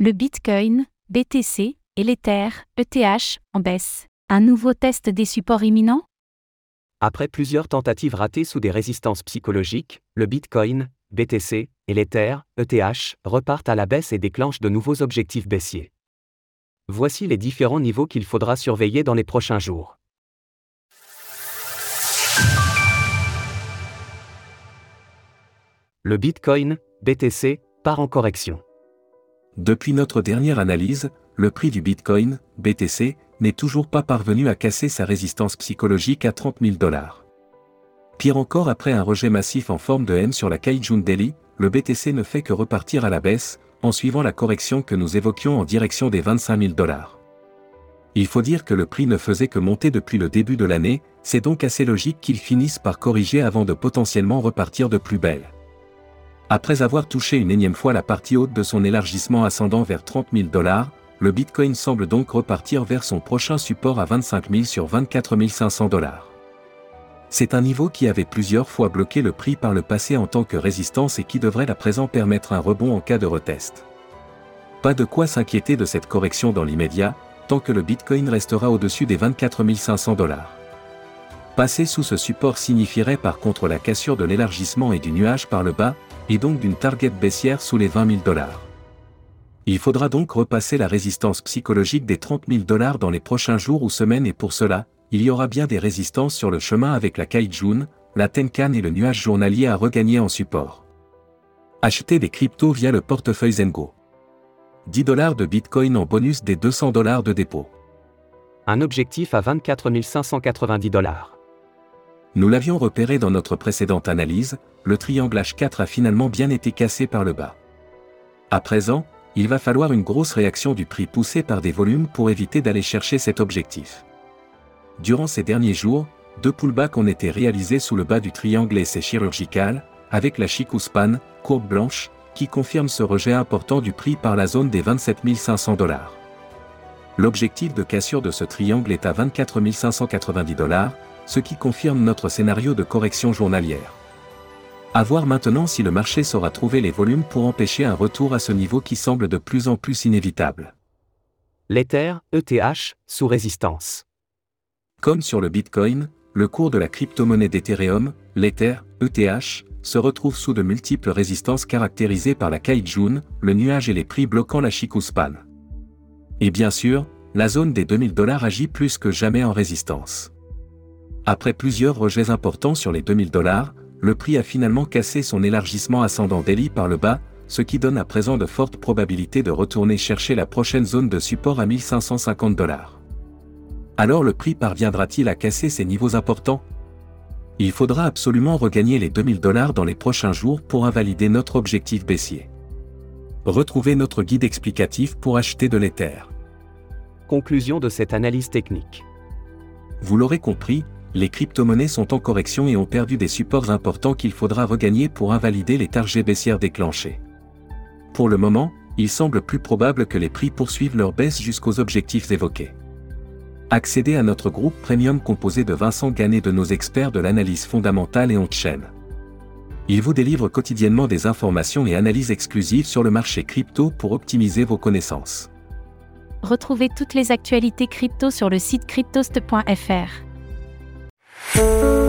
Le Bitcoin, BTC, et l'Ether, ETH, en baisse. Un nouveau test des supports imminents? Après plusieurs tentatives ratées sous des résistances psychologiques, le Bitcoin, BTC, et l'Ether, ETH, repartent à la baisse et déclenchent de nouveaux objectifs baissiers. Voici les différents niveaux qu'il faudra surveiller dans les prochains jours. Le Bitcoin, BTC, part en correction. Depuis notre dernière analyse, le prix du Bitcoin, BTC, n'est toujours pas parvenu à casser sa résistance psychologique à 30 000 dollars. Pire encore après un rejet massif en forme de M sur la Kaijun Daily, le BTC ne fait que repartir à la baisse, en suivant la correction que nous évoquions en direction des 25 000 dollars. Il faut dire que le prix ne faisait que monter depuis le début de l'année, c'est donc assez logique qu'il finisse par corriger avant de potentiellement repartir de plus belle. Après avoir touché une énième fois la partie haute de son élargissement ascendant vers 30 000 dollars, le Bitcoin semble donc repartir vers son prochain support à 25 000 sur 24 500 dollars. C'est un niveau qui avait plusieurs fois bloqué le prix par le passé en tant que résistance et qui devrait à présent permettre un rebond en cas de retest. Pas de quoi s'inquiéter de cette correction dans l'immédiat, tant que le Bitcoin restera au-dessus des 24 500 dollars. Passer sous ce support signifierait par contre la cassure de l'élargissement et du nuage par le bas, et donc d'une target baissière sous les 20 000 dollars. Il faudra donc repasser la résistance psychologique des 30 000 dollars dans les prochains jours ou semaines et pour cela, il y aura bien des résistances sur le chemin avec la Kaijun, la Tenkan et le nuage journalier à regagner en support. Achetez des cryptos via le portefeuille Zengo. 10 dollars de Bitcoin en bonus des 200 dollars de dépôt. Un objectif à 24 590 dollars. Nous l'avions repéré dans notre précédente analyse, le triangle H4 a finalement bien été cassé par le bas. À présent, il va falloir une grosse réaction du prix poussé par des volumes pour éviter d'aller chercher cet objectif. Durant ces derniers jours, deux pullbacks ont été réalisés sous le bas du triangle et c'est chirurgical, avec la Chikuspan, courbe blanche, qui confirme ce rejet important du prix par la zone des 27 500 dollars. L'objectif de cassure de ce triangle est à 24 590 dollars, ce qui confirme notre scénario de correction journalière. A voir maintenant si le marché saura trouver les volumes pour empêcher un retour à ce niveau qui semble de plus en plus inévitable. L'Ether, ETH, sous résistance. Comme sur le Bitcoin, le cours de la crypto-monnaie d'Ethereum, l'Ether, ETH, se retrouve sous de multiples résistances caractérisées par la Kaijun, le nuage et les prix bloquant la Chikuspan. Et bien sûr, la zone des 2000 dollars agit plus que jamais en résistance. Après plusieurs rejets importants sur les 2000 dollars, le prix a finalement cassé son élargissement ascendant daily par le bas, ce qui donne à présent de fortes probabilités de retourner chercher la prochaine zone de support à 1550 dollars. Alors le prix parviendra-t-il à casser ces niveaux importants? Il faudra absolument regagner les 2000 dollars dans les prochains jours pour invalider notre objectif baissier. Retrouvez notre guide explicatif pour acheter de l'Ether. Conclusion de cette analyse technique. Vous l'aurez compris, les crypto-monnaies sont en correction et ont perdu des supports importants qu'il faudra regagner pour invalider les targets baissières déclenchés. Pour le moment, il semble plus probable que les prix poursuivent leur baisse jusqu'aux objectifs évoqués. Accédez à notre groupe premium composé de Vincent Gannet de nos experts de l'analyse fondamentale et on-chain. Il vous délivre quotidiennement des informations et analyses exclusives sur le marché crypto pour optimiser vos connaissances. Retrouvez toutes les actualités crypto sur le site cryptost.fr. Música